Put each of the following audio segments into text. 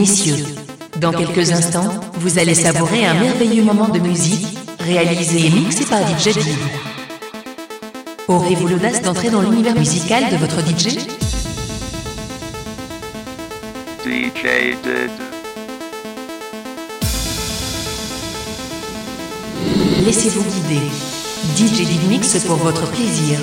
Messieurs, dans quelques instants, vous allez savourer un merveilleux moment de musique, réalisé et mixé par DJ Did. Aurez-vous l'audace d'entrer dans l'univers musical de votre DJ DJ. Laissez-vous guider. DJ Mix pour votre plaisir.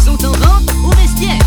sont en vente au vestiaire.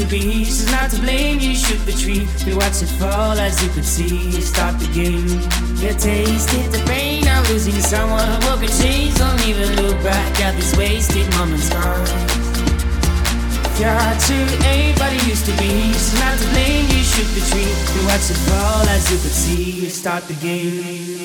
To be, she's not to blame. You shoot the tree. We watch it fall as you could see. Stop the game. You tasted the pain of losing someone. Broken chains, don't even look back at these wasted moment's scars. If your heart to anybody used to be, she's not to blame. You should retreat. We watch it fall as you could see. Start the game.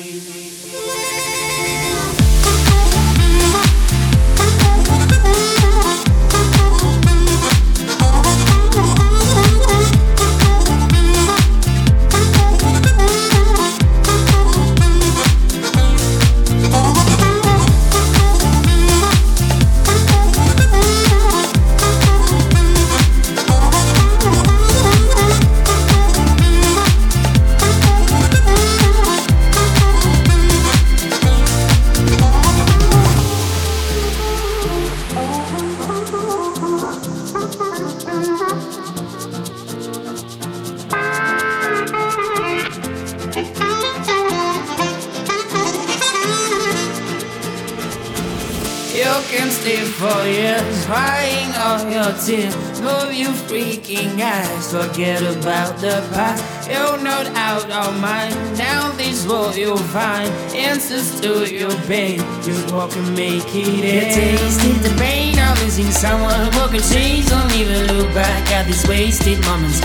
Stay for years, crying all your tears. Move you freaking eyes, forget about the past. You're not out of mind. Now this world you'll find answers to your pain. Just walk and make it end. You tasted the pain of losing someone. Broken chains, don't even look back at these wasted moment's.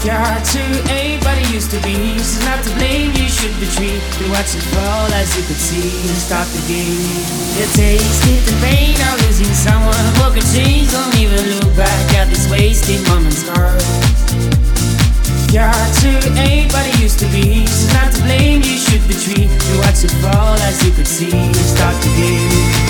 If your heart to anybody used to be, she's not to blame. You should retreat. We watch it fall as you could see. Stop the game. You tasted the pain of losing someone. Broken chains, don't even look back at this wasted moment's. If your heart to anybody used to be, she's not to blame. You should retreat. We watch it fall as you could see. Stop the game.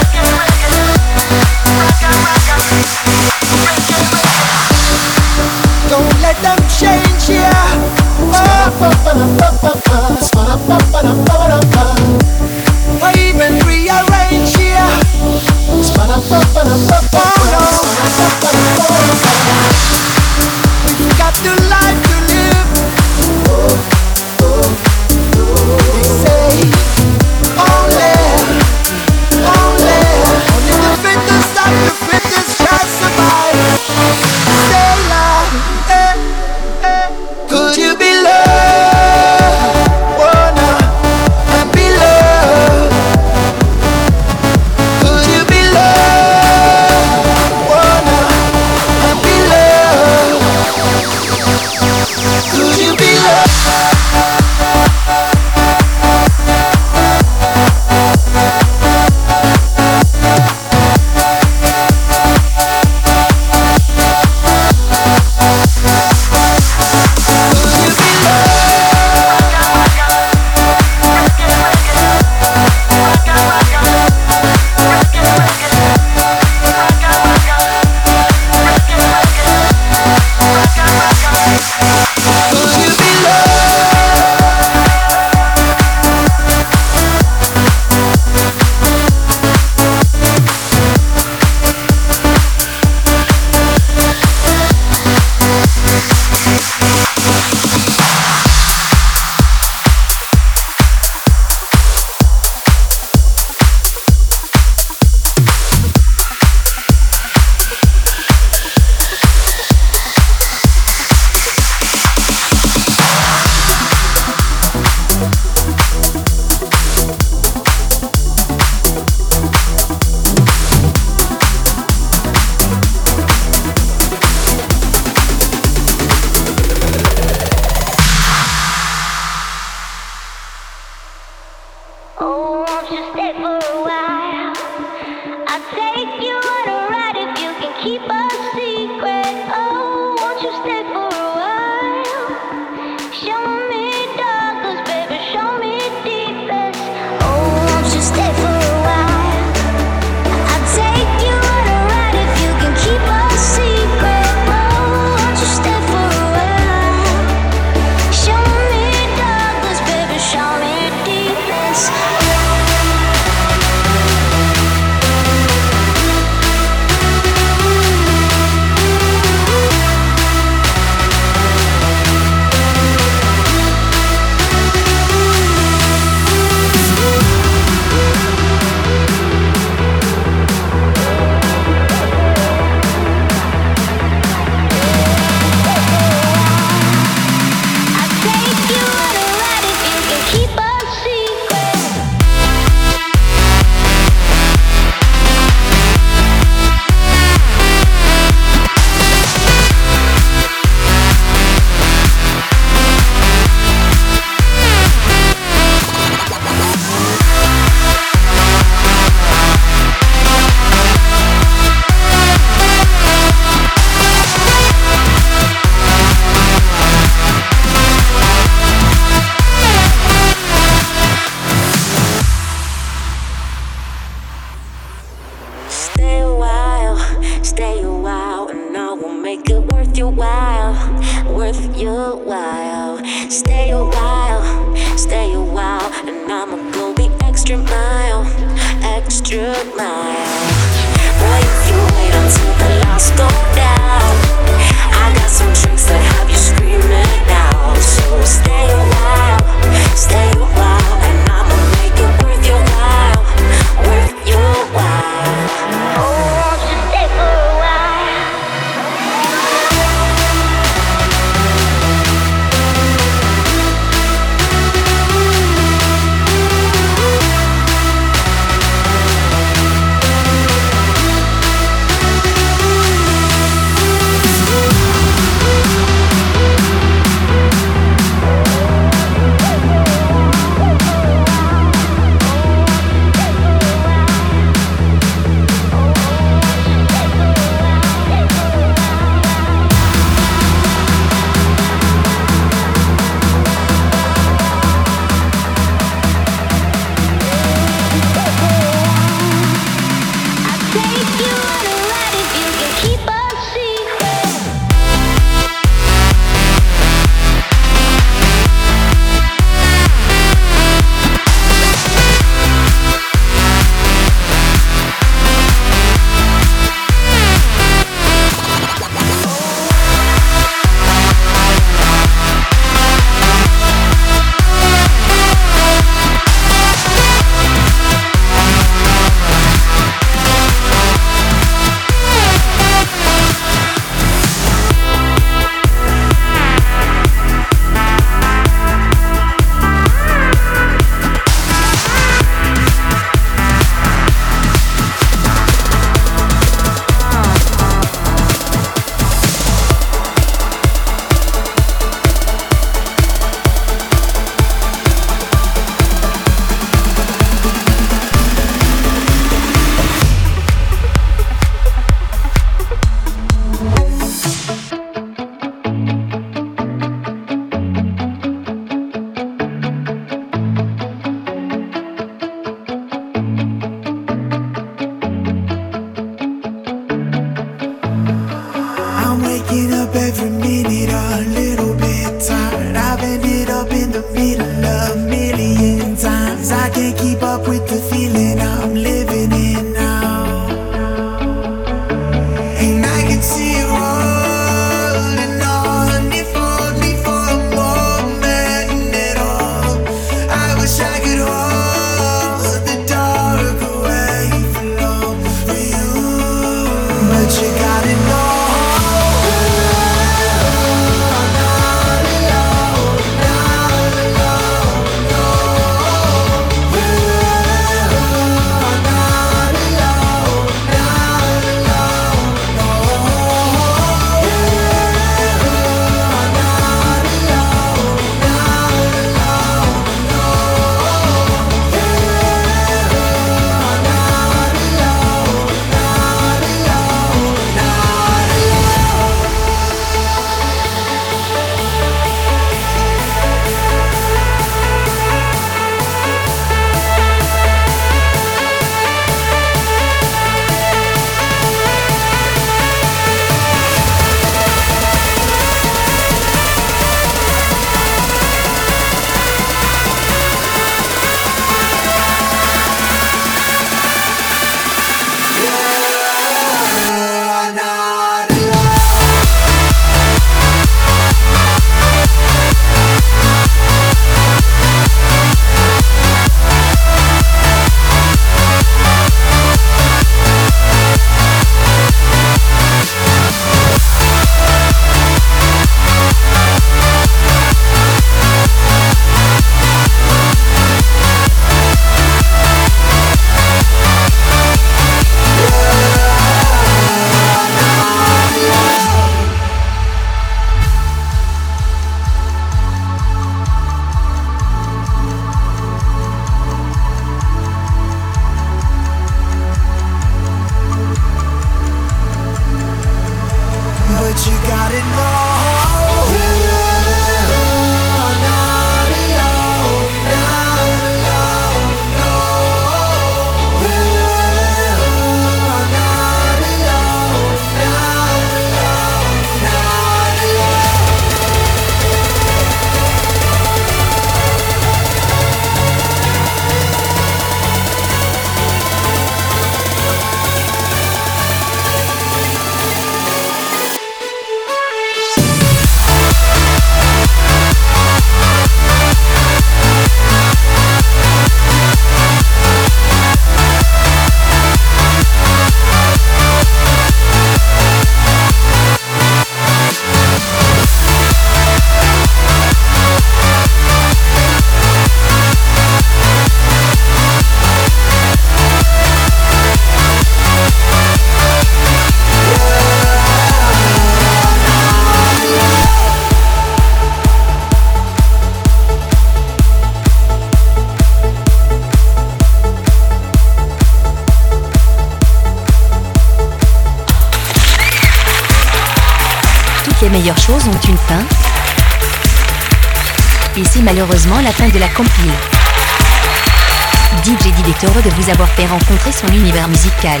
son univers musical.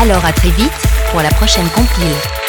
Alors à très vite pour la prochaine compile.